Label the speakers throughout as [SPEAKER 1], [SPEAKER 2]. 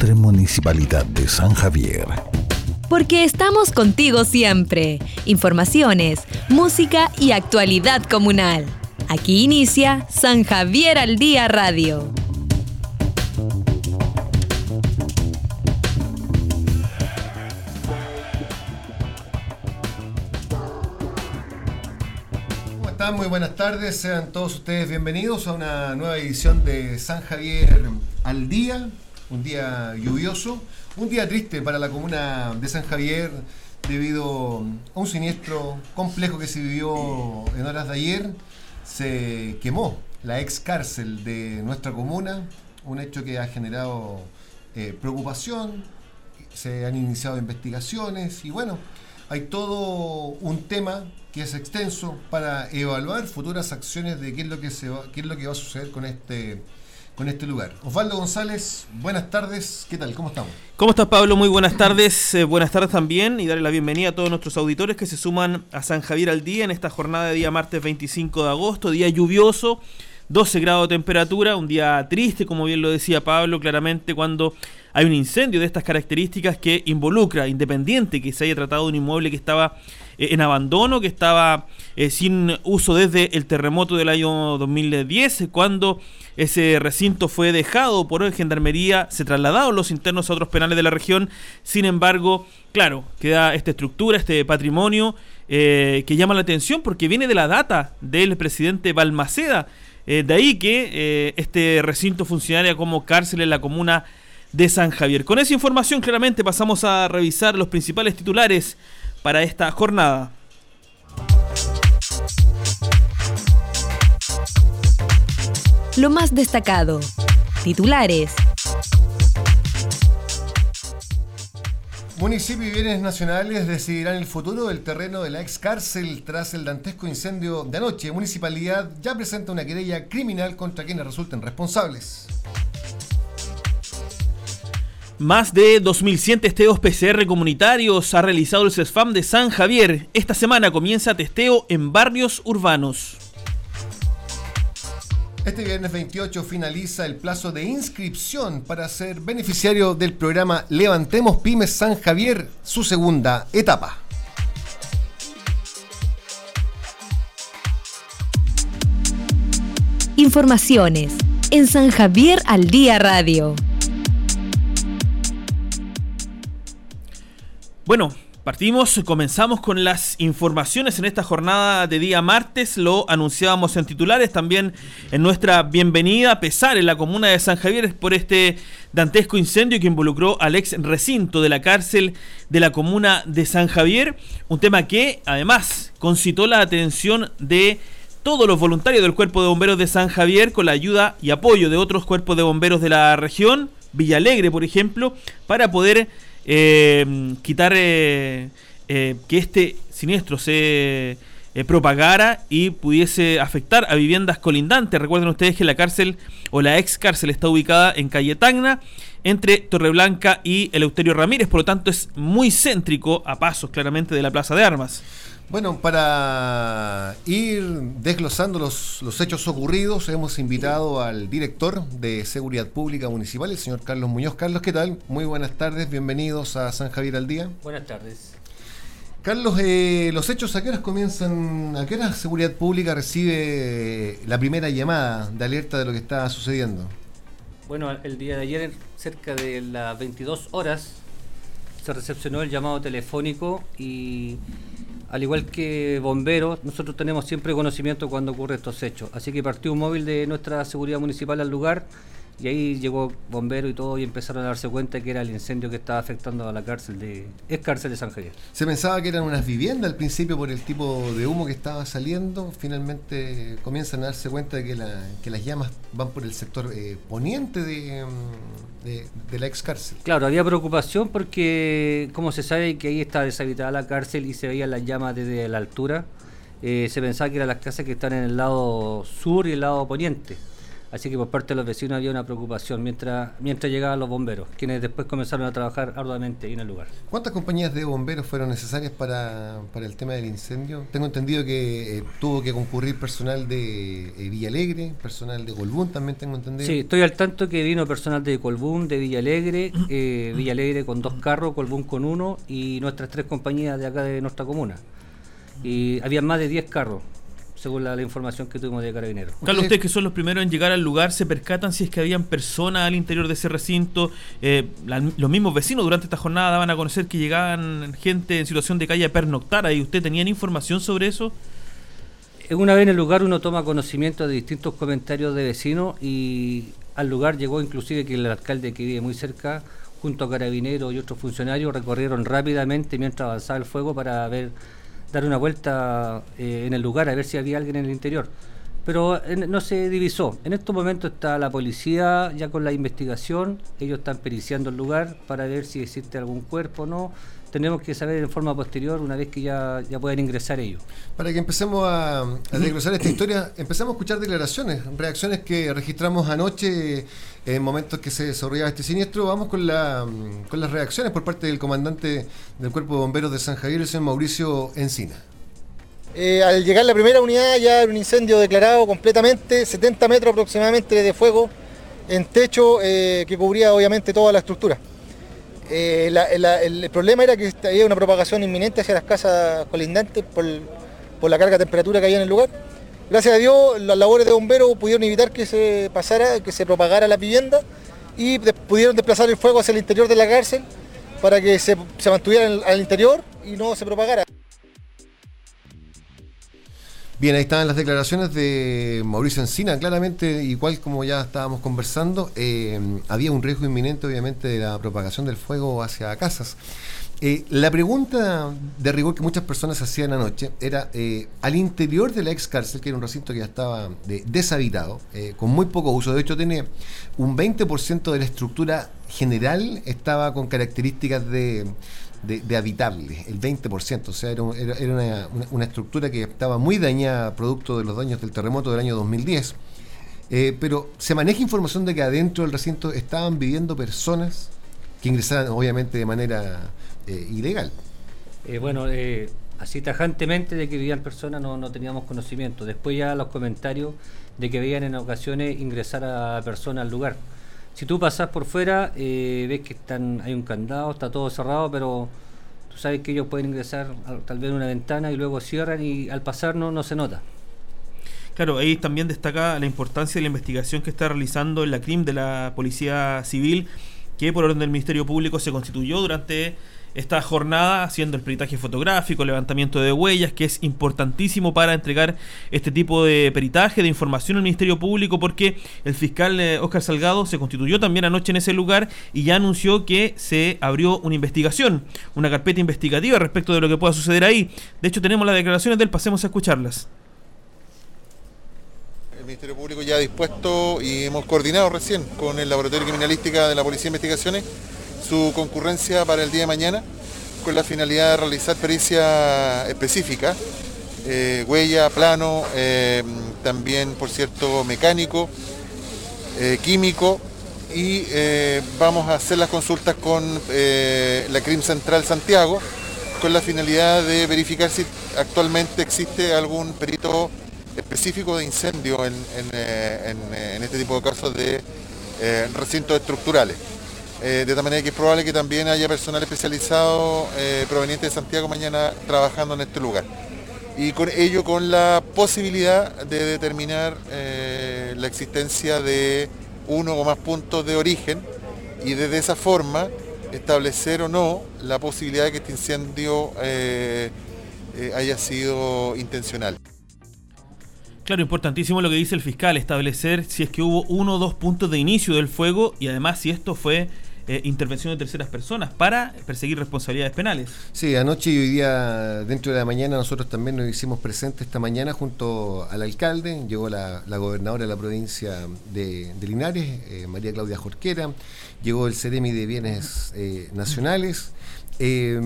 [SPEAKER 1] Ilustre Municipalidad de San Javier.
[SPEAKER 2] Porque estamos contigo siempre. Informaciones, música y actualidad comunal. Aquí inicia San Javier al Día Radio.
[SPEAKER 3] Muy buenas tardes, sean todos ustedes bienvenidos a una nueva edición de San Javier al Día, un día lluvioso, un día triste para la comuna de San Javier debido a un siniestro complejo que se vivió en horas de ayer. Se quemó la ex cárcel de nuestra comuna, un hecho que ha generado eh, preocupación, se han iniciado investigaciones y bueno, hay todo un tema que es extenso para evaluar futuras acciones de qué es lo que se va, qué es lo que va a suceder con este con este lugar. Osvaldo González, buenas tardes, ¿qué tal? ¿Cómo estamos?
[SPEAKER 4] ¿Cómo estás Pablo? Muy buenas tardes, eh, buenas tardes también y darle la bienvenida a todos nuestros auditores que se suman a San Javier al día en esta jornada de día martes 25 de agosto, día lluvioso, 12 grados de temperatura, un día triste, como bien lo decía Pablo, claramente cuando hay un incendio de estas características que involucra, independiente que se haya tratado de un inmueble que estaba en abandono, que estaba eh, sin uso desde el terremoto del año 2010, cuando ese recinto fue dejado por Gendarmería, se trasladaron los internos a otros penales de la región, sin embargo, claro, queda esta estructura, este patrimonio eh, que llama la atención porque viene de la data del presidente Balmaceda, de ahí que este recinto funcionaria como cárcel en la comuna de San Javier. Con esa información claramente pasamos a revisar los principales titulares para esta jornada.
[SPEAKER 2] Lo más destacado. Titulares.
[SPEAKER 3] Municipio y bienes nacionales decidirán el futuro del terreno de la ex cárcel tras el dantesco incendio de anoche. Municipalidad ya presenta una querella criminal contra quienes resulten responsables.
[SPEAKER 4] Más de 2.100 testeos PCR comunitarios ha realizado el CESFAM de San Javier. Esta semana comienza testeo en barrios urbanos.
[SPEAKER 3] Este viernes 28 finaliza el plazo de inscripción para ser beneficiario del programa Levantemos Pymes San Javier, su segunda etapa.
[SPEAKER 2] Informaciones en San Javier al Día Radio.
[SPEAKER 4] Bueno, partimos, comenzamos con las informaciones en esta jornada de día martes, lo anunciábamos en titulares, también en nuestra bienvenida a pesar en la comuna de San Javier por este dantesco incendio que involucró al ex recinto de la cárcel de la comuna de San Javier, un tema que además concitó la atención de todos los voluntarios del Cuerpo de Bomberos de San Javier con la ayuda y apoyo de otros cuerpos de bomberos de la región, Villalegre por ejemplo, para poder eh, quitar eh, eh, que este siniestro se propagara y pudiese afectar a viviendas colindantes. Recuerden ustedes que la cárcel o la ex cárcel está ubicada en calle Tacna, entre Torreblanca y Eleuterio Ramírez, por lo tanto es muy céntrico a pasos claramente de la Plaza de Armas.
[SPEAKER 3] Bueno, para ir desglosando los, los, hechos ocurridos, hemos invitado al director de Seguridad Pública Municipal, el señor Carlos Muñoz. Carlos, ¿qué tal? Muy buenas tardes, bienvenidos a San Javier al Día.
[SPEAKER 5] Buenas tardes.
[SPEAKER 3] Carlos, eh, los hechos a qué horas comienzan, a qué hora Seguridad Pública recibe la primera llamada de alerta de lo que está sucediendo?
[SPEAKER 5] Bueno, el día de ayer, cerca de las 22 horas, se recepcionó el llamado telefónico y al igual que bomberos, nosotros tenemos siempre conocimiento cuando ocurren estos hechos. Así que partió un móvil de nuestra seguridad municipal al lugar y ahí llegó bombero y todo y empezaron a darse cuenta que era el incendio que estaba afectando a la cárcel de es cárcel de San Javier.
[SPEAKER 3] Se pensaba que eran unas viviendas al principio por el tipo de humo que estaba saliendo, finalmente comienzan a darse cuenta de que, las llamas van por el sector eh, poniente mm, de, de, la ex cárcel.
[SPEAKER 5] Claro, había preocupación porque como se sabe que ahí está deshabitada la cárcel y se veían las llamas desde la altura, eh, se pensaba que eran las casas que están en el lado sur y el lado poniente Así que por parte de los vecinos había una preocupación mientras, mientras llegaban los bomberos, quienes después comenzaron a trabajar arduamente en el lugar.
[SPEAKER 3] ¿Cuántas compañías de bomberos fueron necesarias para, para el tema del incendio? Tengo entendido que eh, tuvo que concurrir personal de eh, Villalegre, personal de Colbún también tengo entendido.
[SPEAKER 5] Sí, estoy al tanto que vino personal de Colbún, de Villalegre, eh, Villalegre con dos carros, Colbún con uno y nuestras tres compañías de acá de nuestra comuna. Y había más de 10 carros según la, información que tuvimos de Carabineros.
[SPEAKER 4] Carlos, ustedes que son los primeros en llegar al lugar, ¿se percatan si es que habían personas al interior de ese recinto? Eh, los mismos vecinos durante esta jornada daban a conocer que llegaban gente en situación de calle a pernoctar ahí. ¿Usted tenían información sobre eso?
[SPEAKER 5] Una vez en el lugar uno toma conocimiento de distintos comentarios de vecinos y al lugar llegó inclusive que el alcalde que vive muy cerca junto a carabineros y otros funcionarios recorrieron rápidamente mientras avanzaba el fuego para ver dar una vuelta eh, en el lugar a ver si había alguien en el interior. Pero no se divisó. En estos momentos está la policía ya con la investigación, ellos están periciando el lugar para ver si existe algún cuerpo o no tenemos que saber en forma posterior una vez que ya, ya puedan ingresar ellos.
[SPEAKER 3] Para que empecemos a, a desglosar esta historia, empezamos a escuchar declaraciones, reacciones que registramos anoche en momentos que se desarrollaba este siniestro. Vamos con, la, con las reacciones por parte del comandante del Cuerpo de Bomberos de San Javier, el señor Mauricio Encina.
[SPEAKER 6] Eh, al llegar la primera unidad ya era un incendio declarado completamente, 70 metros aproximadamente de fuego en techo eh, que cubría obviamente toda la estructura. Eh, el problema era que había una propagación inminente hacia las casas colindantes por, la carga de temperatura que había en el lugar. Gracias a Dios, las labores de bomberos pudieron evitar que se pasara, que se propagara la vivienda y pudieron desplazar el fuego hacia el interior de la cárcel para que se mantuviera al interior y no se propagara.
[SPEAKER 3] Bien, ahí estaban las declaraciones de Mauricio Encina, claramente, igual como ya estábamos conversando, eh, había un riesgo inminente obviamente de la propagación del fuego hacia casas. Eh, la pregunta de rigor que muchas personas hacían anoche era, eh, al interior de la ex cárcel, que era un recinto que ya estaba deshabitado, con muy poco uso, de hecho tiene un 20% de la estructura general, estaba con características de de, habitable, el 20%, o sea, era, una, estructura que estaba muy dañada producto de los daños del terremoto del año 2010. Eh, pero se maneja información de que adentro del recinto estaban viviendo personas que ingresaban obviamente de manera eh, ilegal.
[SPEAKER 5] Eh, bueno, así tajantemente de que vivían personas no, no teníamos conocimiento. Después ya los comentarios de que veían en ocasiones ingresar a personas al lugar. Si tú pasas por fuera, eh, ves que están, hay un candado, está todo cerrado, pero tú sabes que ellos pueden ingresar tal vez una ventana y luego cierran y al pasar no, no se nota.
[SPEAKER 4] Claro, ahí también destaca la importancia de la investigación que está realizando la CRIM de la Policía Civil, que por orden del Ministerio Público se constituyó durante esta jornada haciendo el peritaje fotográfico, levantamiento de huellas, que es importantísimo para entregar este tipo de peritaje, de información al Ministerio Público, porque el fiscal Oscar eh, Salgado se constituyó también anoche en ese lugar y ya anunció que se abrió una investigación, una carpeta investigativa respecto de lo que pueda suceder ahí. De hecho, tenemos las declaraciones de él, pasemos a escucharlas.
[SPEAKER 7] El Ministerio Público ya ha dispuesto y hemos coordinado recién con el Laboratorio Criminalística de la Policía de Investigaciones su concurrencia para el día de mañana con la finalidad de realizar pericia específica, eh, huella, plano, eh, también por cierto mecánico, eh, químico y vamos a hacer las consultas con la CRIM Central Santiago con la finalidad de verificar si actualmente existe algún perito específico de incendio en, en este tipo de casos de recintos estructurales. Eh, de tal manera que es probable que también haya personal especializado eh, proveniente de Santiago mañana trabajando en este lugar. Y con ello con la posibilidad de determinar eh, la existencia de uno o más puntos de origen y desde esa forma establecer o no la posibilidad de que este incendio haya sido intencional.
[SPEAKER 4] Claro, importantísimo lo que dice el fiscal, establecer si es que hubo uno o dos puntos de inicio del fuego y además si esto fue eh, intervención de terceras personas para perseguir responsabilidades penales.
[SPEAKER 3] Sí, anoche y hoy día, dentro de la mañana, nosotros también nos hicimos presentes esta mañana junto al alcalde, llegó la, gobernadora de la provincia de, Linares, eh, María Claudia Jorquera, llegó el Ceremi de Bienes eh, Nacionales eh,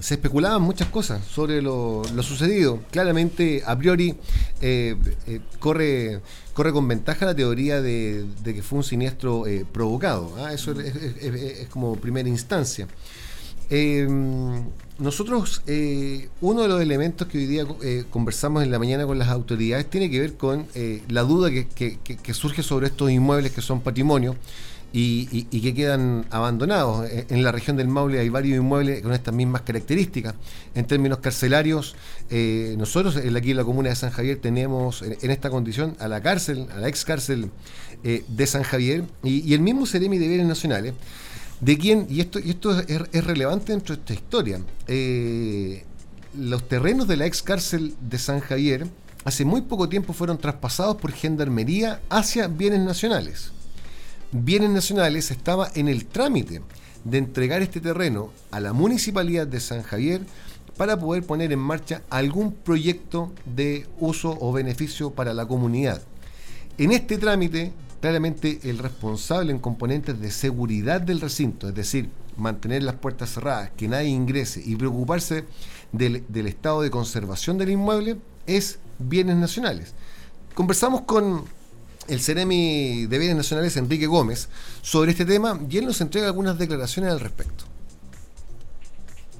[SPEAKER 3] se especulaban muchas cosas sobre lo, sucedido. Claramente, a priori, corre, corre con ventaja la teoría de, que fue un siniestro provocado. ¿ah? Eso es, como primera instancia. nosotros, uno de los elementos que hoy día conversamos en la mañana con las autoridades tiene que ver con la duda que surge sobre estos inmuebles que son patrimonio y, que quedan abandonados. Eh, en la región del Maule hay varios inmuebles con estas mismas características. En términos carcelarios, eh, nosotros aquí en la comuna de San Javier tenemos en, esta condición a la cárcel, a la ex cárcel eh, de San Javier y, el mismo Ceremi de Bienes Nacionales, de quien, y esto, y esto es, relevante dentro de esta historia, los terrenos de la ex cárcel de San Javier hace muy poco tiempo fueron traspasados por Gendarmería hacia Bienes Nacionales. Bienes Nacionales estaba en el trámite de entregar este terreno a la Municipalidad de San Javier para poder poner en marcha algún proyecto de uso o beneficio para la comunidad. En este trámite, claramente el responsable en componentes de seguridad del recinto, es decir, mantener las puertas cerradas, que nadie ingrese y preocuparse del, estado de conservación del inmueble, es bienes nacionales. Conversamos con el Ceremi de Bienes Nacionales, Enrique Gómez, sobre este tema y él nos entrega algunas declaraciones al respecto.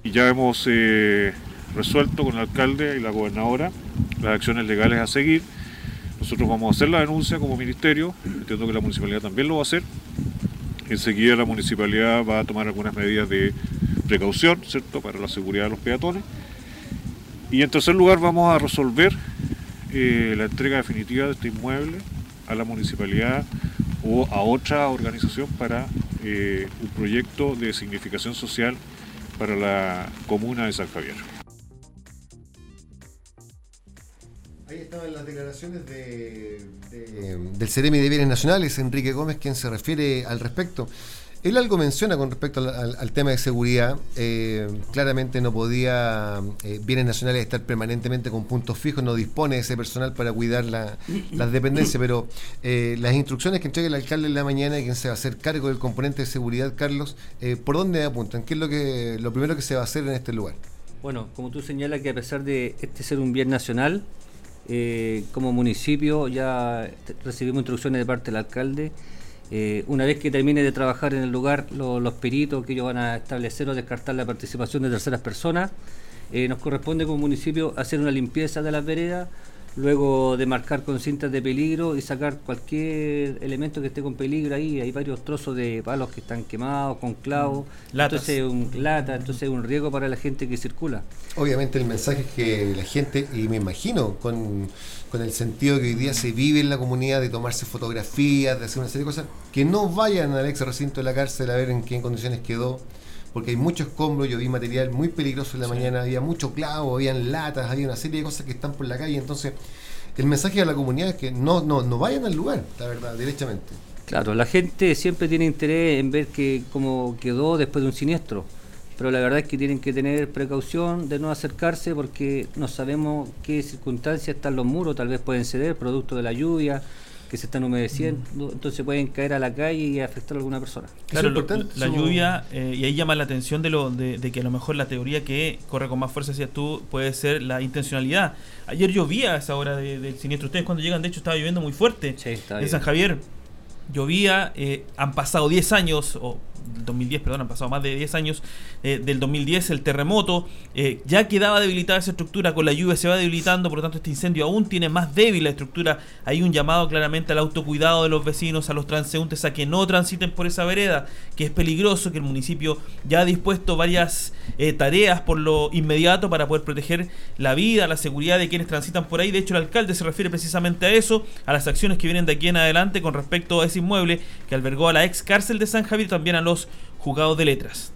[SPEAKER 8] Y ya hemos eh, resuelto con el alcalde y la gobernadora las acciones legales a seguir. Nosotros vamos a hacer la denuncia como ministerio, entiendo que la municipalidad también lo va a hacer. Enseguida la municipalidad va a tomar algunas medidas de precaución, ¿cierto?, para la seguridad de los peatones. Y en tercer lugar vamos a resolver eh, la entrega definitiva de este inmueble a la municipalidad o a otra organización para eh, un proyecto de significación social para la comuna de San Javier.
[SPEAKER 3] Ahí estaban las declaraciones del Ceremi de Bienes Nacionales, Enrique Gómez, quien se refiere al respecto. Él algo menciona con respecto al, tema de seguridad. Eh, claramente no podía eh, Bienes Nacionales estar permanentemente con puntos fijos, no dispone de ese personal para cuidar la, las dependencias, pero eh, las instrucciones que entrega el alcalde en la mañana y quien se va a hacer cargo del componente de seguridad, Carlos, ¿por dónde apuntan? ¿Qué es lo, que, lo primero que se va a hacer en este lugar?
[SPEAKER 5] Bueno, como tú señalas que a pesar de este ser un bien nacional, como municipio ya recibimos instrucciones de parte del alcalde eh, una vez que termine de trabajar en el lugar, los peritos que ellos van a establecer o descartar la participación de terceras personas, eh, nos corresponde como municipio hacer una limpieza de las veredas, luego de marcar con cintas de peligro y sacar cualquier elemento que esté con peligro ahí. Hay varios trozos de palos que están quemados con clavos, mm, entonces un lata, entonces es un riesgo para la gente que circula.
[SPEAKER 3] Obviamente el mensaje es que la gente, y me imagino con, con el sentido que hoy día se vive en la comunidad de tomarse fotografías, de hacer una serie de cosas, que no vayan al ex recinto de la cárcel a ver en qué condiciones quedó porque hay mucho escombro, yo vi material muy peligroso en la mañana, había mucho clavo, habían latas, había una serie de cosas que están por la calle, entonces el mensaje a la comunidad es que no, no, no vayan al lugar, la verdad, directamente.
[SPEAKER 5] Claro, la gente siempre tiene interés en ver que cómo quedó después de un siniestro, pero la verdad es que tienen que tener precaución de no acercarse porque no sabemos qué circunstancias están los muros, tal vez pueden ceder producto de la lluvia, que se están humedeciendo, mm. entonces pueden caer a la calle y afectar a alguna persona.
[SPEAKER 4] Claro, la lluvia, eh, y ahí llama la atención de, lo, de, que a lo mejor la teoría que corre con más fuerza, decías tú, puede ser la intencionalidad. Ayer llovía a esa hora del siniestro. Ustedes cuando llegan, de hecho, estaba lloviendo muy fuerte en San Javier. Llovía, eh, han pasado 10 años, o 2010, perdón, han pasado más de 10 años eh, del 2010, el terremoto, eh, ya quedaba debilitada esa estructura, con la lluvia se va debilitando, por lo tanto este incendio aún tiene más débil la estructura, hay un llamado claramente al autocuidado de los vecinos, a los transeúntes, a que no transiten por esa vereda, que es peligroso, que el municipio ya ha dispuesto varias eh, tareas por lo inmediato para poder proteger la vida, la seguridad de quienes transitan por ahí, de hecho el alcalde se refiere precisamente a eso, a las acciones que vienen de aquí en adelante con respecto a ese inmueble que albergó a la ex cárcel de San Javier, también a los juzgados de letras.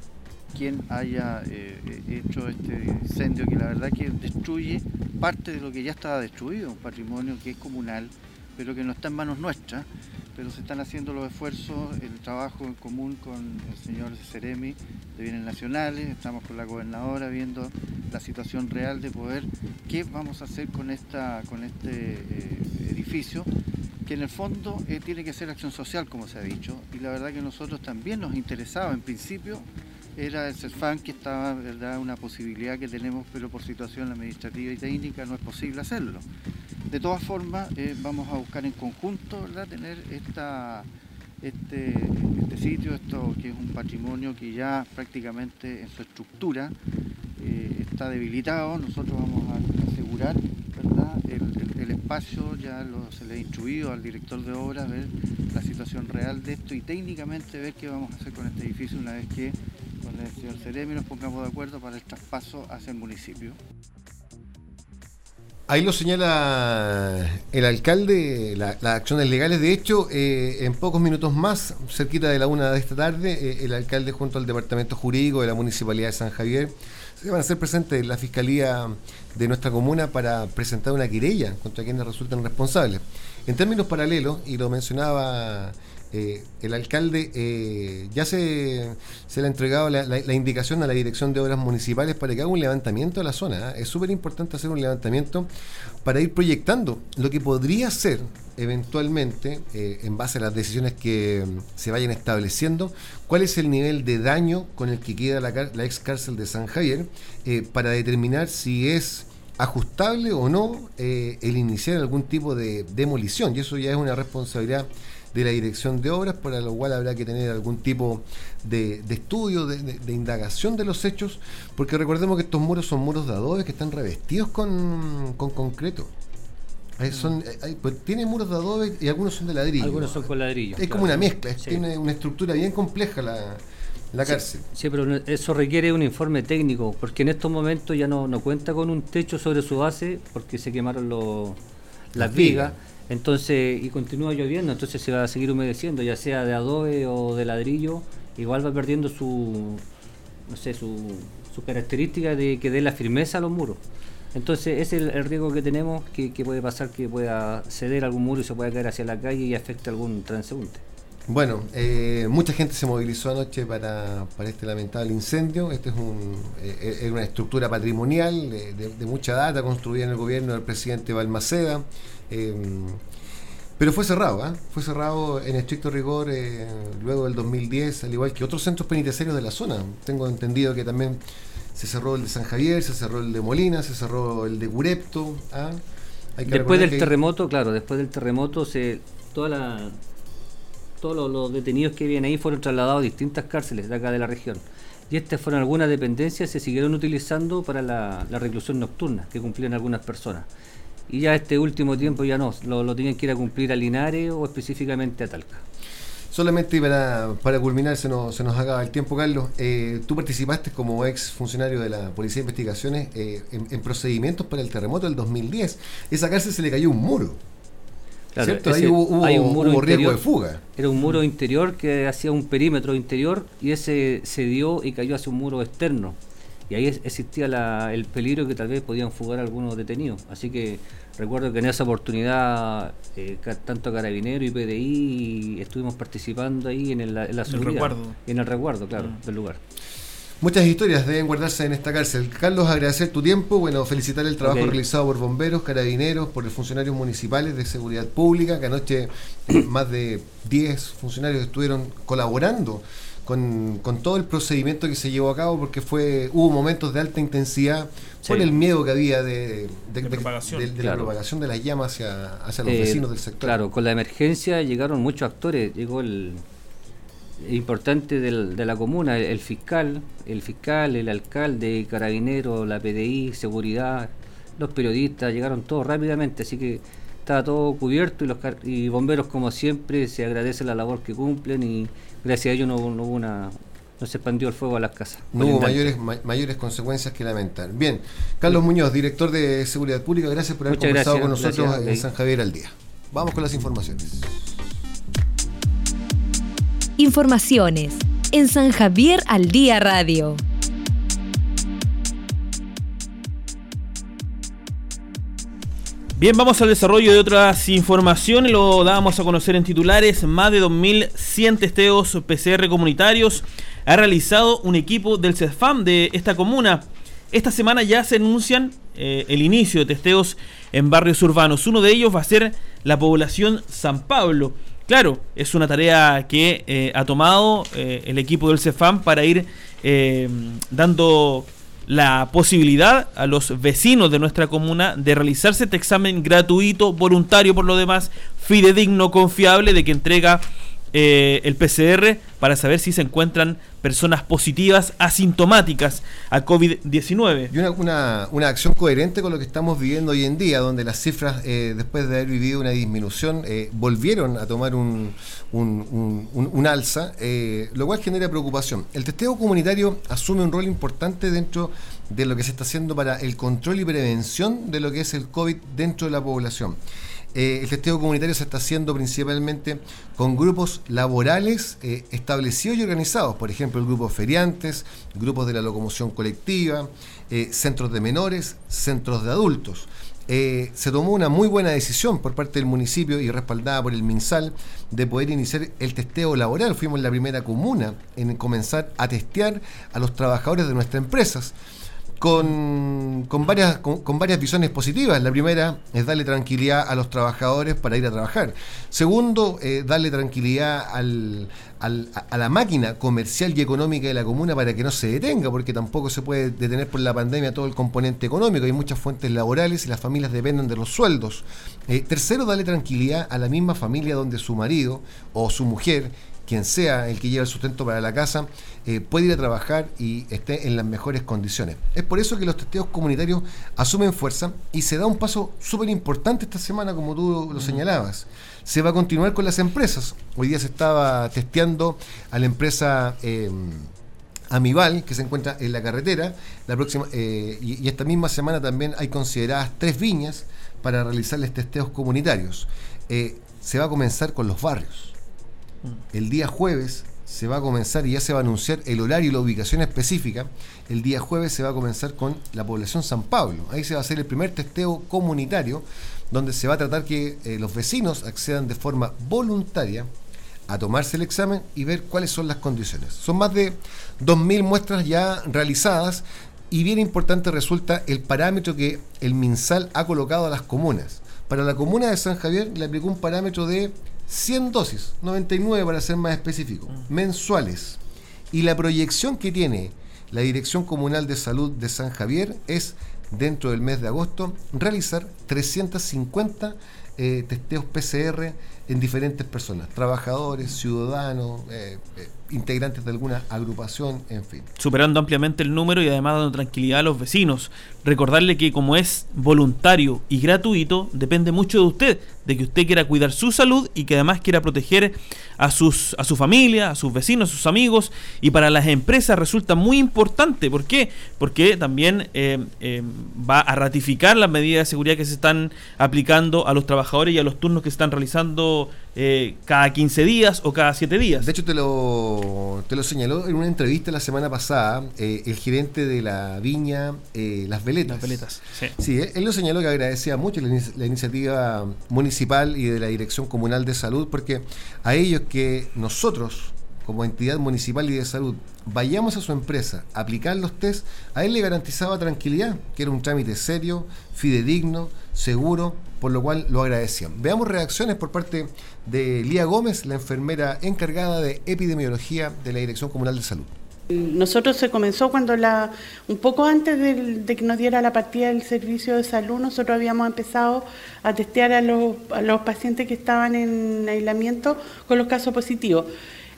[SPEAKER 9] Quien haya eh, hecho este incendio que la verdad que destruye parte de lo que ya estaba destruido, un patrimonio que es comunal, pero que no está en manos nuestras, pero se están haciendo los esfuerzos, el trabajo en común con el señor Ceremi de Bienes Nacionales, estamos con la gobernadora viendo la situación real de poder qué vamos a hacer con, esta, con este eh, edificio que en el fondo eh, tiene que ser acción social, como se ha dicho, y la verdad que nosotros también nos interesaba en principio era el CERFAN que estaba, ¿verdad?, una posibilidad que tenemos, pero por situación administrativa y técnica no es posible hacerlo. De todas formas, eh, vamos a buscar en conjunto, ¿verdad?, tener este, este sitio, esto que es un patrimonio que ya prácticamente en su estructura eh, está debilitado. Nosotros vamos a asegurar, ¿verdad?, el, espacio, ya se le ha instruido al director de obras ver la situación real de esto y técnicamente ver qué vamos a hacer con este edificio una vez que con el señor Ceremi nos pongamos de acuerdo para el traspaso hacia el municipio.
[SPEAKER 3] Ahí lo señala el alcalde, la- las acciones legales. De hecho, eh, en pocos minutos más, cerquita de la una de esta tarde, eh, el alcalde junto al departamento jurídico de la municipalidad de San Javier se van a hacer presentes en la fiscalía de nuestra comuna para presentar una querella contra quienes resultan responsables. En términos paralelos, y lo mencionaba eh, el alcalde, eh, ya se, se le ha entregado la, indicación a la Dirección de Obras Municipales para que haga un levantamiento de la zona. ¿eh? Es súper importante hacer un levantamiento para ir proyectando lo que podría ser eventualmente, en base a las decisiones que mm, se vayan estableciendo, cuál es el nivel de daño con el que queda la, la ex cárcel de San Javier, para determinar si es ajustable o no el iniciar algún tipo de demolición. Y eso ya es una responsabilidad de la dirección de obras, para lo cual habrá que tener algún tipo de, de estudio, de, de- de indagación de los hechos, porque recordemos que estos muros son muros de adobe que están revestidos con, con concreto. Eh, son, eh, pues, tiene muros de adobe y algunos son de ladrillo.
[SPEAKER 5] Algunos son con ladrillo.
[SPEAKER 3] Es como una mezcla, es-
[SPEAKER 5] Sí.
[SPEAKER 3] tiene una estructura bien compleja la, la cárcel.
[SPEAKER 5] Sí, pero eso requiere un informe técnico, porque en estos momentos ya no, no cuenta con un techo sobre su base, porque se quemaron los, las
[SPEAKER 3] Las
[SPEAKER 5] vigas.
[SPEAKER 3] vigas.
[SPEAKER 5] Entonces, y continúa lloviendo, entonces se va a seguir humedeciendo, ya sea de adobe o de ladrillo, igual va perdiendo su, no sé, su, su característica de que dé la firmeza a los muros. Entonces, ese es el, riesgo que tenemos, que, que puede pasar que pueda ceder algún muro y se pueda caer hacia la calle y afecte a algún transeúnte.
[SPEAKER 3] Bueno, eh, mucha gente se movilizó anoche para, para este lamentable incendio. Este es un, eh, es una estructura patrimonial de, de- de mucha data construida en el gobierno del presidente Balmaceda. eh, pero fue cerrado, ¿ah? fue cerrado en estricto rigor eh, luego del 2010, al igual que otros centros penitenciarios de la zona. Tengo entendido que también se cerró el de San Javier, se cerró el de Molina, se cerró el de Curepto. ¿ah?
[SPEAKER 5] Después del
[SPEAKER 3] que-
[SPEAKER 5] terremoto, claro, después del terremoto, se, toda la, todos los, detenidos que vienen ahí fueron trasladados a distintas cárceles de acá de la región. Y estas fueron algunas dependencias que se siguieron utilizando para la, la reclusión nocturna que cumplían algunas personas. Y ya este último tiempo ya no, lo, lo tenían que ir a cumplir a Linares o específicamente a Talca.
[SPEAKER 3] Solamente para, para culminar, se nos, se nos acaba el tiempo, Carlos. Eh, tú participaste como ex funcionario de la Policía de Investigaciones eh, en, en procedimientos para el terremoto del 2010. Esa cárcel se le cayó un muro.
[SPEAKER 5] Claro,
[SPEAKER 3] ¿Cierto? Ahí
[SPEAKER 5] ese-
[SPEAKER 3] hubo, hubo-
[SPEAKER 5] hay un muro
[SPEAKER 3] hubo riesgo de fuga.
[SPEAKER 5] Era un muro interior que hacía un perímetro interior y ese se dio y cayó hacia un muro externo. Y ahí es- existía la- el peligro que tal vez podían fugar algunos detenidos. Así que recuerdo que en esa oportunidad, eh, tanto Carabinero y PDI estuvimos participando ahí en, el- en la seguridad.
[SPEAKER 4] resguardo.
[SPEAKER 5] En el resguardo, claro,
[SPEAKER 4] Mm.
[SPEAKER 5] del lugar.
[SPEAKER 3] Muchas historias deben guardarse en esta cárcel. Carlos, agradecer tu tiempo, bueno, felicitar el trabajo realizado por bomberos, carabineros, por los funcionarios municipales de seguridad pública, que anoche más de 10 funcionarios estuvieron colaborando con, con todo el procedimiento que se llevó a cabo, porque fue hubo momentos de alta intensidad por el miedo que había de, de- de-
[SPEAKER 4] propagación.
[SPEAKER 3] de- de la
[SPEAKER 5] Claro.
[SPEAKER 3] propagación de las llamas hacia, hacia los
[SPEAKER 5] Eh,
[SPEAKER 3] vecinos del sector.
[SPEAKER 5] Claro, con la emergencia llegaron muchos actores. Llegó el importante del- de la comuna, el, fiscal, el fiscal, el alcalde, carabinero, la PDI, seguridad, los periodistas, llegaron todos rápidamente, así que estaba todo cubierto y los car- y bomberos como siempre se agradece la labor que cumplen y gracias a ellos no, hubo- no hubo una no se expandió el fuego a las casas.
[SPEAKER 3] No hubo mayores, ma- mayores consecuencias que lamentar. Bien, Carlos Muñoz, director de Seguridad Pública, gracias por haber
[SPEAKER 5] Muchas
[SPEAKER 3] conversado
[SPEAKER 5] gracias,
[SPEAKER 3] con nosotros
[SPEAKER 5] gracias,
[SPEAKER 3] en. San Javier al día. Vamos con las informaciones.
[SPEAKER 2] Informaciones en San Javier al Día Radio.
[SPEAKER 4] Bien, vamos al desarrollo de otras informaciones. Lo dábamos a conocer en titulares. Más de 2.100 testeos PCR comunitarios ha realizado un equipo del CEFAM de esta comuna. Esta semana ya se anuncian eh, el inicio de testeos en barrios urbanos. Uno de ellos va a ser la población San Pablo. Claro, es una tarea que eh, ha tomado eh, el equipo del CEFAM para ir eh, dando la posibilidad a los vecinos de nuestra comuna de realizarse este examen gratuito, voluntario por lo demás, fidedigno, confiable, de que entrega eh, el PCR para saber si se encuentran personas positivas asintomáticas a COVID-19.
[SPEAKER 3] Y una, una, una, acción coherente con lo que estamos viviendo hoy en día, donde las cifras, eh, después de haber vivido una disminución, eh, volvieron a tomar un, un, un, un alza, eh, lo cual genera preocupación. El testeo comunitario asume un rol importante dentro de lo que se está haciendo para el control y prevención de lo que es el COVID dentro de la población. Eh, el testeo comunitario se está haciendo principalmente con grupos laborales eh, establecidos y organizados, por ejemplo, el grupo feriantes, grupos de la locomoción colectiva, eh, centros de menores, centros de adultos. se tomó una muy buena decisión por parte del municipio y respaldada por el MinSal de poder iniciar el testeo laboral. Fuimos la primera comuna en comenzar a testear a los trabajadores de nuestras empresas con, con varias, con, con, varias visiones positivas. La primera es darle tranquilidad a los trabajadores para ir a trabajar. Segundo, eh, darle tranquilidad al, a la máquina comercial y económica de la comuna para que no se detenga, porque tampoco se puede detener por la pandemia todo el componente económico. Hay muchas fuentes laborales y las familias dependen de los sueldos. Eh, tercero, darle tranquilidad a la misma familia donde su marido o su mujer quien sea el que lleva el sustento para la casa, eh, puede ir a trabajar y esté en las mejores condiciones. Es por eso que los testeos comunitarios asumen fuerza y se da un paso súper importante esta semana, como tú lo señalabas. Se va a continuar con las empresas. Hoy día se estaba testeando a la empresa... Eh, Amival, que se encuentra en la carretera, la próxima, eh, y, y, esta misma semana también hay consideradas tres viñas para realizarles testeos comunitarios. Eh, se va a comenzar con los barrios el día jueves se va a comenzar y ya se va a anunciar el horario y la ubicación específica. El día jueves se va a comenzar con la población San Pablo. Ahí se va a hacer el primer testeo comunitario donde se va a tratar que eh, los vecinos accedan de forma voluntaria a tomarse el examen y ver cuáles son las condiciones. Son más de 2.000 muestras ya realizadas y bien importante resulta el parámetro que el MinSal ha colocado a las comunas. Para la comuna de San Javier le aplicó un parámetro de 100 dosis, 99 para ser más específico, mensuales. Y la proyección que tiene la Dirección Comunal de Salud de San Javier es, dentro del mes de agosto, realizar 350 eh, testeos PCR en diferentes personas, trabajadores, ciudadanos, eh, eh, integrantes de alguna agrupación, en fin.
[SPEAKER 4] Superando ampliamente el número y además dando tranquilidad a los vecinos. Recordarle que como es voluntario y gratuito, depende mucho de usted, de que usted quiera cuidar su salud y que además quiera proteger a, sus, a su familia, a sus vecinos, a sus amigos. Y para las empresas resulta muy importante. ¿Por qué? Porque también eh, eh, va a ratificar las medidas de seguridad que se están aplicando a los trabajadores y a los turnos que se están realizando eh, cada 15 días o cada 7 días.
[SPEAKER 3] De hecho, te lo, te lo señaló en una entrevista la semana pasada eh, el gerente de la viña eh, Las Veletas.
[SPEAKER 4] Las Veletas, sí.
[SPEAKER 3] sí él lo señaló que agradecía mucho la, la, iniciativa municipal y de la Dirección Comunal de Salud, porque a ellos que nosotros, como entidad municipal y de salud, vayamos a su empresa a aplicar los test, a él le garantizaba tranquilidad, que era un trámite serio, fidedigno, seguro, por lo cual lo agradecían. Veamos reacciones por parte de Lía Gómez, la enfermera encargada de epidemiología de la Dirección Comunal de Salud.
[SPEAKER 10] Nosotros se comenzó cuando la, un poco antes de, de, que nos diera la partida del servicio de salud, nosotros habíamos empezado a testear a los, pacientes que estaban en aislamiento con los casos positivos.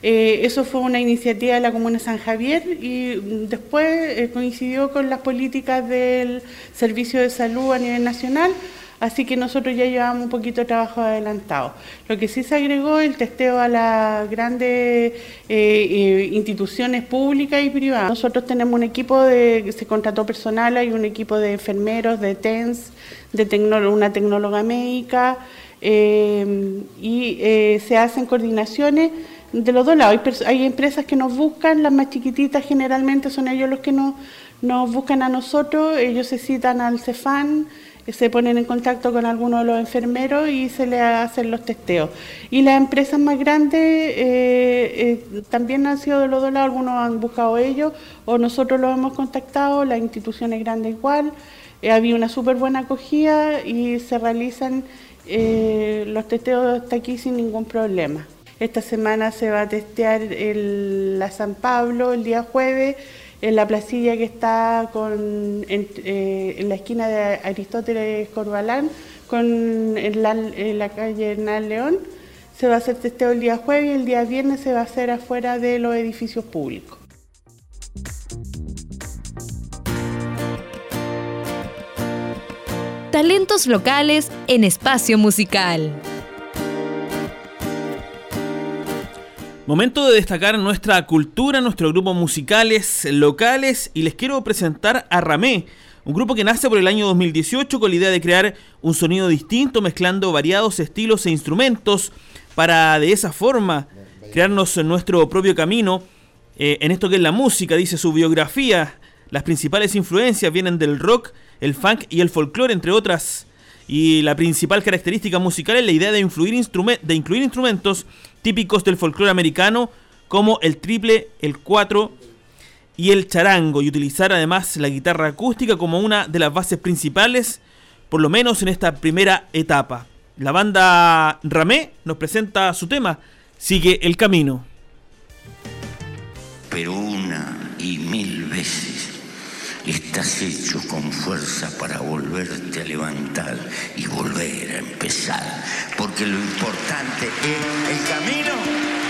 [SPEAKER 10] Eh, eso fue una iniciativa de la Comuna San Javier y después eh, coincidió con las políticas del Servicio de Salud a nivel nacional, así que nosotros ya llevamos un poquito de trabajo adelantado. Lo que sí se agregó el testeo a las grandes eh, instituciones públicas y privadas. Nosotros tenemos un equipo de, se contrató personal, hay un equipo de enfermeros, de TENS, de una tecnóloga médica y se hacen coordinaciones de los dos lados. Hay, hay, empresas que nos buscan, las más chiquititas generalmente son ellos los que nos, nos buscan a nosotros, ellos se citan al CEFAN, se ponen en contacto con alguno de los enfermeros y se le hacen los testeos. Y las empresas más grandes eh, eh, también han sido de los dos lados, algunos han buscado ellos o nosotros los hemos contactado, las instituciones grandes igual. Eh, había una súper buena acogida y se realizan los testeos hasta aquí sin ningún problema. Esta semana se va a testear la San Pablo el día jueves, en la placilla que está con, en, eh, en la esquina de Aristóteles Corbalán, con, en, la, en la calle Hernán León. Se va a hacer testeo el día jueves y el día viernes se va a hacer afuera de los edificios públicos.
[SPEAKER 2] Talentos locales en espacio musical.
[SPEAKER 4] Momento de destacar nuestra cultura, nuestros grupos musicales locales y les quiero presentar a Ramé, un grupo que nace por el año 2018 con la idea de crear un sonido distinto mezclando variados estilos e instrumentos para de esa forma crearnos nuestro propio camino eh, en esto que es la música, dice su biografía. Las principales influencias vienen del rock, el funk y el folclore, entre otras. Y la principal característica musical es la idea de, de incluir instrumentos típicos del folclore americano como el triple, el cuatro y el charango y utilizar además la guitarra acústica como una de las bases principales, por lo menos en esta primera etapa. La banda Ramé nos presenta su tema, Sigue el Camino.
[SPEAKER 11] Pero una y mil veces estás hecho con fuerza para volverte a levantar y volver a empezar. Porque lo importante es el camino.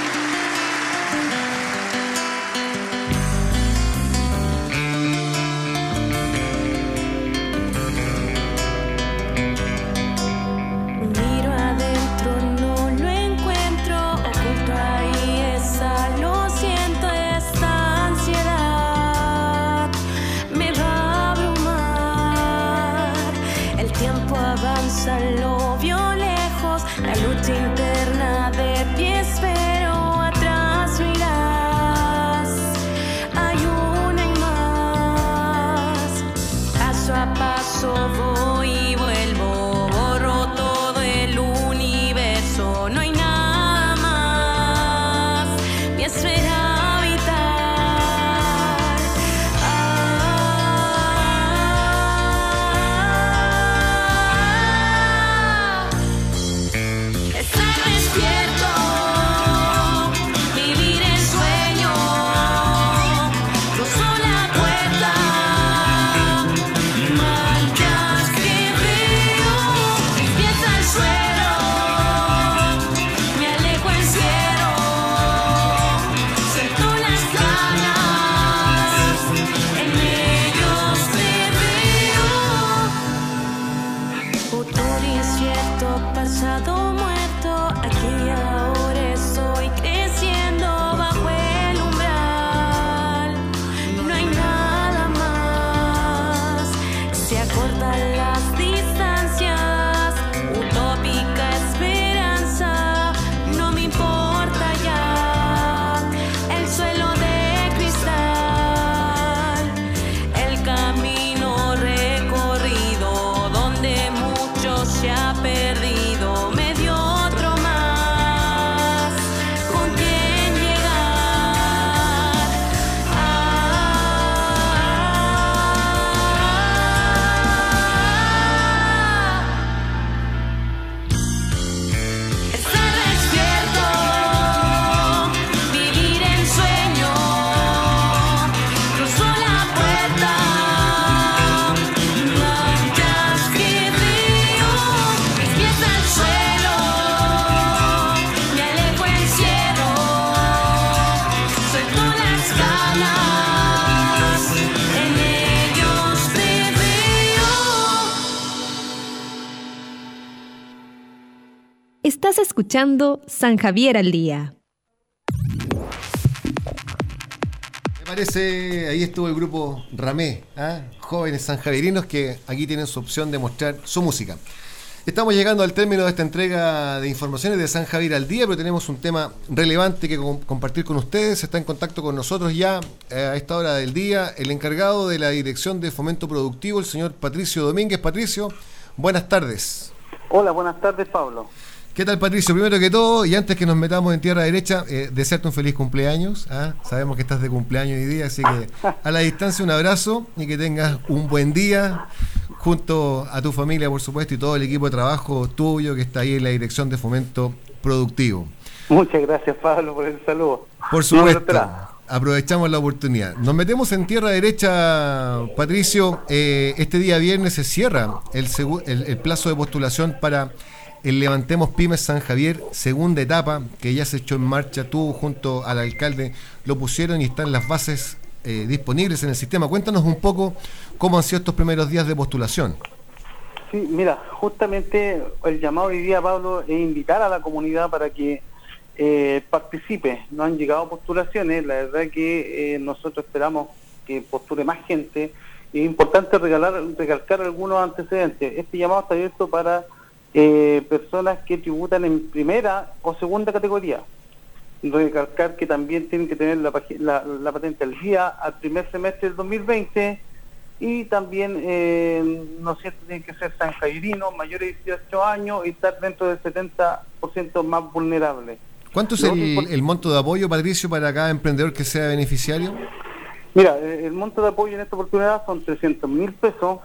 [SPEAKER 2] Estás escuchando San Javier al Día.
[SPEAKER 3] Me parece, ahí estuvo el grupo Ramé, ¿ah? jóvenes sanjaverinos que aquí tienen su opción de mostrar su música. Estamos llegando al término de esta entrega de informaciones de San Javier al día, pero tenemos un tema relevante que com- compartir con ustedes. Está en contacto con nosotros ya eh, a esta hora del día el encargado de la Dirección de Fomento Productivo, el señor Patricio Domínguez. Patricio, buenas tardes.
[SPEAKER 12] Hola, buenas tardes, Pablo.
[SPEAKER 3] ¿Qué tal, Patricio? Primero que todo, y antes que nos metamos en tierra derecha, eh, desearte un feliz cumpleaños. ¿ah? Sabemos que estás de cumpleaños hoy día, así que a la distancia un abrazo y que tengas un buen día junto a tu familia, por supuesto, y todo el equipo de trabajo tuyo que está ahí en la Dirección de Fomento Productivo.
[SPEAKER 12] Muchas gracias, Pablo, por el saludo.
[SPEAKER 3] Por supuesto, aprovechamos la oportunidad. Nos metemos en tierra derecha, Patricio. Eh, este día viernes se cierra el, segu- el- el plazo de postulación para el Levantemos Pymes San Javier, segunda etapa, que ya se echó en marcha. Tú junto al alcalde lo pusieron y están las bases eh, disponibles en el sistema. Cuéntanos un poco cómo han sido estos primeros días de postulación.
[SPEAKER 12] Sí, mira, justamente el llamado hoy día, Pablo, es invitar a la comunidad para que eh, participe. No han llegado postulaciones, la verdad que eh, nosotros esperamos que postule más gente. Es importante regalar, recalcar algunos antecedentes. Este llamado está abierto para eh, personas que tributan en primera o segunda categoría. Recalcar que también tienen que tener la, pagi- la- la patente al día al primer semestre del 2020 y también, eh, ¿no cierto?, tienen que ser sanjairinos, mayores de 18 años y estar dentro del 70% más vulnerable.
[SPEAKER 3] ¿Cuánto es el, el monto de apoyo, Patricio, para cada emprendedor que sea beneficiario?
[SPEAKER 12] Mira, eh, el monto de apoyo en esta oportunidad son 300 mil pesos,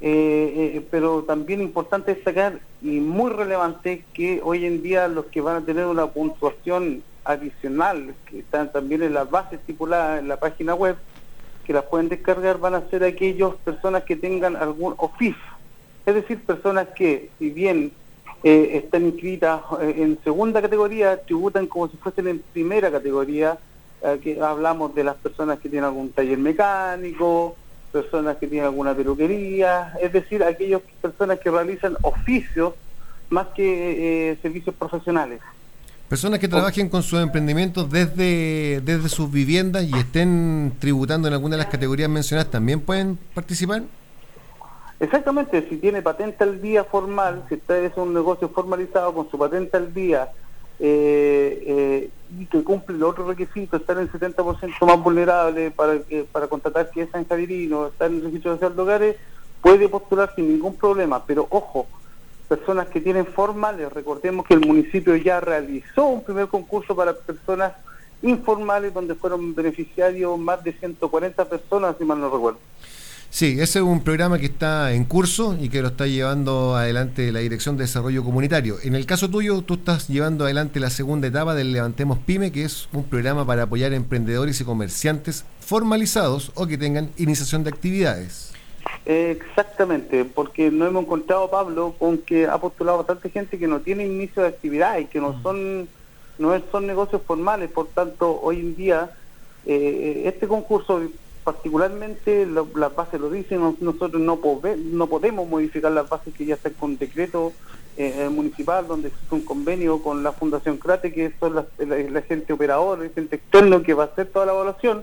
[SPEAKER 12] eh, eh, pero también importante destacar y muy relevante que hoy en día los que van a tener una puntuación adicional, que están también en las bases estipuladas en la página web, que las pueden descargar, van a ser aquellas personas que tengan algún OFIF, es decir, personas que, si bien eh, están inscritas eh, en segunda categoría, tributan como si fuesen en primera categoría, eh, que hablamos de las personas que tienen algún taller mecánico, personas que tienen alguna peluquería, es decir, aquellas personas que realizan oficios más que eh, servicios profesionales.
[SPEAKER 3] Personas que trabajen con sus emprendimientos desde, desde sus viviendas y estén tributando en alguna de las categorías mencionadas, ¿también pueden participar?
[SPEAKER 12] Exactamente, si tiene patente al día formal, si usted es un negocio formalizado con su patente al día eh, eh, y que cumple los otros requisitos, estar en 70% más vulnerable para, para contratar que es sanjadirino, estar en el registro social de hogares, puede postular sin ningún problema, pero ojo, personas que tienen formales, recordemos que el municipio ya realizó un primer concurso para personas informales donde fueron beneficiarios más de 140 personas, si mal no recuerdo.
[SPEAKER 3] Sí, ese es un programa que está en curso y que lo está llevando adelante la Dirección de Desarrollo Comunitario. En el caso tuyo, tú estás llevando adelante la segunda etapa del Levantemos Pyme, que es un programa para apoyar a emprendedores y comerciantes formalizados o que tengan iniciación de actividades.
[SPEAKER 12] Exactamente, porque nos hemos encontrado, Pablo, con que ha postulado bastante gente que no tiene inicio de actividad y que no son no son negocios formales, por tanto, hoy en día eh, este concurso, particularmente lo- las bases lo dicen, nos- nosotros no, podemos modificar las bases que ya están con decreto eh, municipal, donde existe un convenio con la Fundación Crate, que son la, gente operador, el gente externo que va a hacer toda la evaluación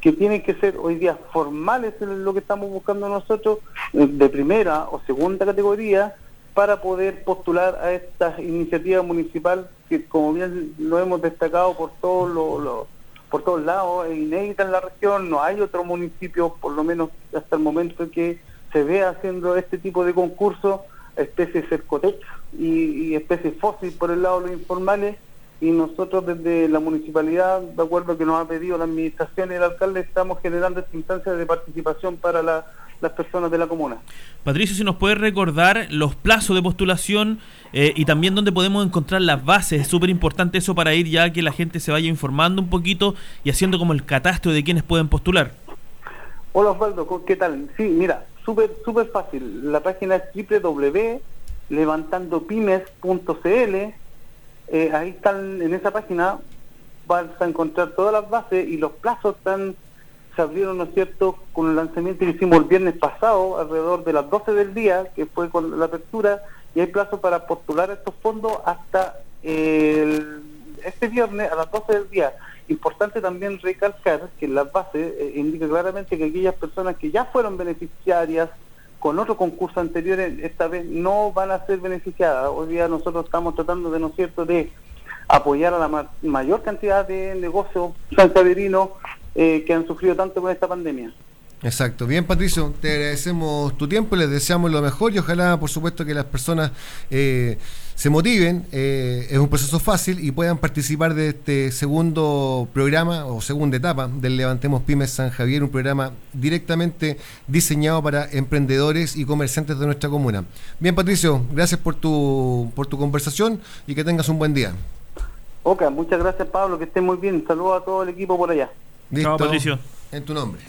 [SPEAKER 12] que tienen que ser hoy día formales lo que estamos buscando nosotros, eh, de primera o segunda categoría, para poder postular a esta iniciativa municipal que, como bien lo hemos destacado por todos los los- por todos lados, es inédita en la región, no hay otro municipio, por lo menos hasta el momento, que se vea haciendo este tipo de concursos, especies Cercotec y, especies fósil por el lado de los informales, y nosotros desde la municipalidad, de acuerdo a que nos ha pedido la administración y el alcalde, estamos generando esta instancia de participación para la- las personas de la comuna.
[SPEAKER 4] Patricio, si nos puede recordar los plazos de postulación eh, y también dónde podemos encontrar las bases. Es súper importante eso para ir ya que la gente se vaya informando un poquito y haciendo como el catastro de quienes pueden postular.
[SPEAKER 12] Hola Osvaldo, ¿cómo- ¿qué tal? Sí, mira, súper súper fácil. La página es www.levantandopymes.cl. Eh, ahí están, en esa página vas a encontrar todas las bases y los plazos están, se abrieron, ¿no es cierto?, con el lanzamiento que hicimos el viernes pasado, alrededor de las 12 del día, que fue con la apertura, y hay plazo para postular estos fondos hasta el- este viernes a las 12 del día. Importante también recalcar que en las bases eh, indica claramente que aquellas personas que ya fueron beneficiarias con otro concurso anterior, esta vez no van a ser beneficiadas. Hoy día nosotros estamos tratando de, ¿no es cierto?, de apoyar a la ma- mayor cantidad de negocios santaberinos eh, que han sufrido tanto con esta pandemia.
[SPEAKER 3] Exacto. Bien, Patricio, te agradecemos tu tiempo, les deseamos lo mejor y ojalá, por supuesto, que las personas eh, se motiven. eh, es un proceso fácil y puedan participar de este segundo programa o segunda etapa del Levantemos Pymes San Javier, un programa directamente diseñado para emprendedores y comerciantes de nuestra comuna. Bien, Patricio, gracias por tu, por tu conversación y que tengas un buen día.
[SPEAKER 12] Ok, muchas gracias Pablo, que esté muy bien. Saludos a todo el equipo por allá.
[SPEAKER 3] Listo.
[SPEAKER 4] Patricio.
[SPEAKER 3] En tu nombre.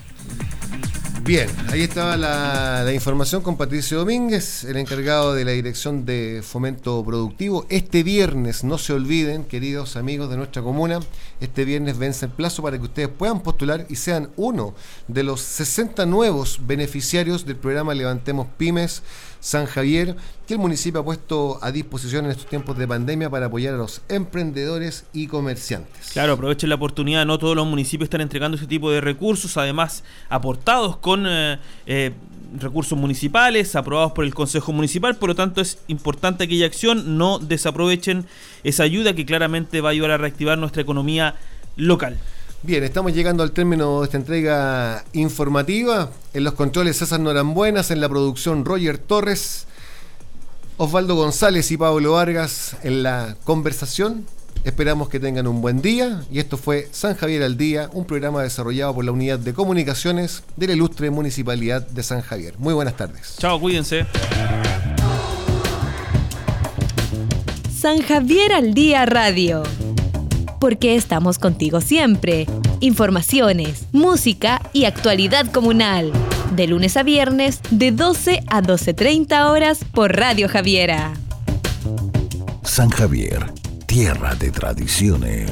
[SPEAKER 3] Bien, ahí estaba la, la información con Patricio Domínguez, el encargado de la Dirección de Fomento Productivo. Este viernes, no se olviden, queridos amigos de nuestra comuna, este viernes vence el plazo para que ustedes puedan postular y sean uno de los 60 nuevos beneficiarios del programa Levantemos Pymes San Javier, que el municipio ha puesto a disposición en estos tiempos de pandemia para apoyar a los emprendedores y comerciantes.
[SPEAKER 4] Claro, aprovechen la oportunidad, no todos los municipios están entregando ese tipo de recursos, además aportados con eh, eh, recursos municipales, aprobados por el Consejo Municipal, por lo tanto es importante aquella acción, no desaprovechen esa ayuda que claramente va a ayudar a reactivar nuestra economía local.
[SPEAKER 3] Bien, estamos llegando al término de esta entrega informativa. En los controles César Norambuenas, en la producción Roger Torres, Osvaldo González y Pablo Vargas en la conversación. Esperamos que tengan un buen día y esto fue San Javier al Día, un programa desarrollado por la Unidad de Comunicaciones de la Ilustre Municipalidad de San Javier. Muy buenas tardes.
[SPEAKER 4] Chao, cuídense.
[SPEAKER 2] San Javier al Día Radio. Porque estamos contigo siempre. Informaciones, música y actualidad comunal. De lunes a viernes, de 12 a 12.30 horas por Radio Javiera.
[SPEAKER 1] San Javier, tierra de tradiciones.